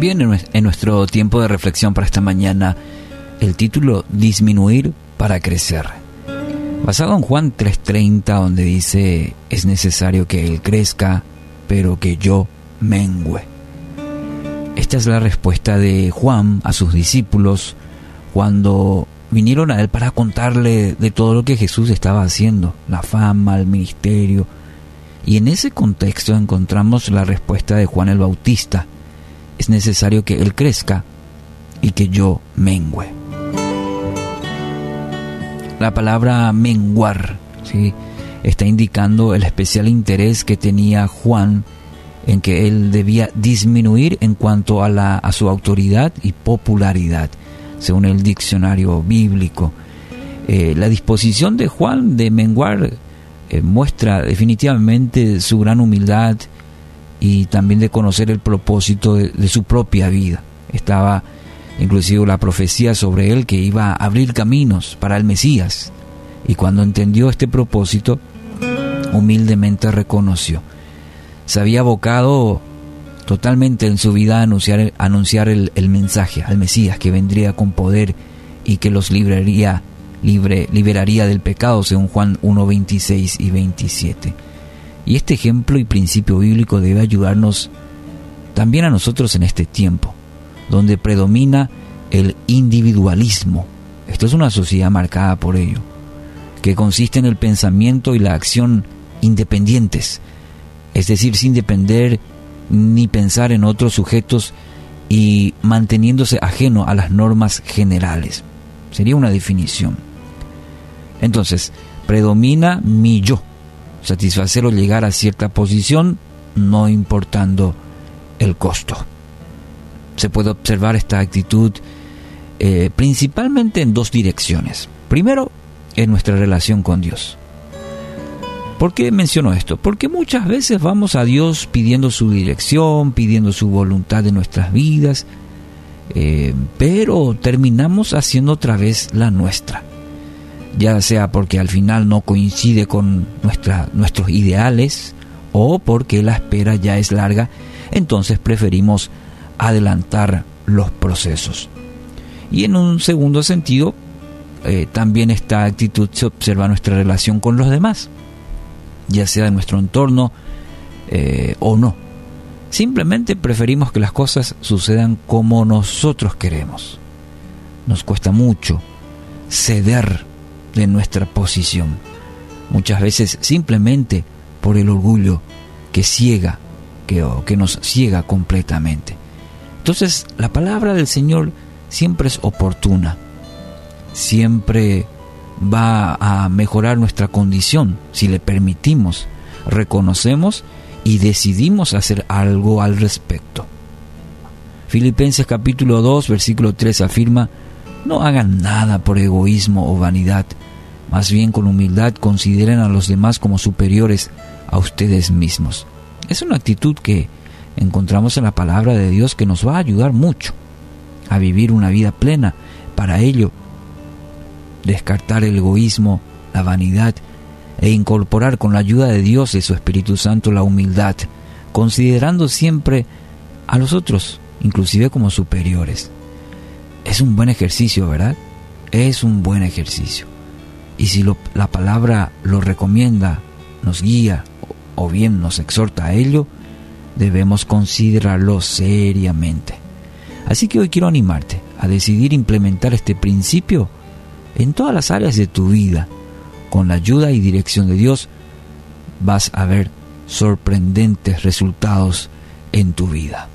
Bien, en nuestro tiempo de reflexión para esta mañana, el título Disminuir para crecer. Basado en Juan 3:30, donde dice, es necesario que Él crezca, pero que yo mengüe. Esta es la respuesta de Juan a sus discípulos cuando vinieron a Él para contarle de todo lo que Jesús estaba haciendo, la fama, el ministerio. Y en ese contexto encontramos la respuesta de Juan el Bautista, es necesario que Él crezca y que yo mengüe. La palabra menguar ¿sí? está indicando el especial interés que tenía Juan en que él debía disminuir en cuanto a, la, a su autoridad y popularidad, según el diccionario bíblico. Eh, la disposición de Juan de menguar eh, muestra definitivamente su gran humildad y también de conocer el propósito de, su propia vida. Estaba inclusive la profecía sobre él que iba a abrir caminos para el Mesías. Y cuando entendió este propósito, humildemente reconoció. Se había abocado totalmente en su vida a anunciar, anunciar el, mensaje al Mesías que vendría con poder y que los libraría, liberaría del pecado, según Juan 1, 26 y 27. Y este ejemplo y principio bíblico debe ayudarnos también a nosotros en este tiempo, donde predomina el individualismo. Esto es una sociedad marcada por ello, que consiste en el pensamiento y la acción independientes, es decir, sin depender ni pensar en otros sujetos y manteniéndose ajeno a las normas generales. Sería una definición. Entonces, predomina mi yo, satisfacer o llegar a cierta posición no importando el costo. Se puede observar esta actitud eh, principalmente en dos direcciones. Primero, en nuestra relación con Dios. ¿Por qué menciono esto? Porque muchas veces vamos a Dios pidiendo su dirección, pidiendo su voluntad en nuestras vidas, eh, pero terminamos haciendo otra vez la nuestra ya sea porque al final no coincide con nuestros ideales o porque la espera ya es larga, entonces preferimos adelantar los procesos. Y en un segundo sentido, eh, también esta actitud se observa nuestra relación con los demás, ya sea en nuestro entorno eh, o no. Simplemente preferimos que las cosas sucedan como nosotros queremos. Nos cuesta mucho ceder de nuestra posición. Muchas veces simplemente por el orgullo que ciega, que, que nos ciega completamente. Entonces la palabra del Señor siempre es oportuna, siempre va a mejorar nuestra condición si le permitimos, reconocemos y decidimos hacer algo al respecto. Filipenses capítulo 2 versículo 3 afirma, no hagan nada por egoísmo o vanidad, más bien con humildad consideren a los demás como superiores a ustedes mismos. Es una actitud que encontramos en la palabra de Dios que nos va a ayudar mucho a vivir una vida plena. Para ello, descartar el egoísmo, la vanidad e incorporar con la ayuda de Dios y su Espíritu Santo la humildad, considerando siempre a los otros, inclusive como superiores. Es un buen ejercicio, ¿verdad? Es un buen ejercicio. Y si la palabra lo recomienda, nos guía o bien nos exhorta a ello, debemos considerarlo seriamente. Así que hoy quiero animarte a decidir implementar este principio en todas las áreas de tu vida. Con la ayuda y dirección de Dios vas a ver sorprendentes resultados en tu vida.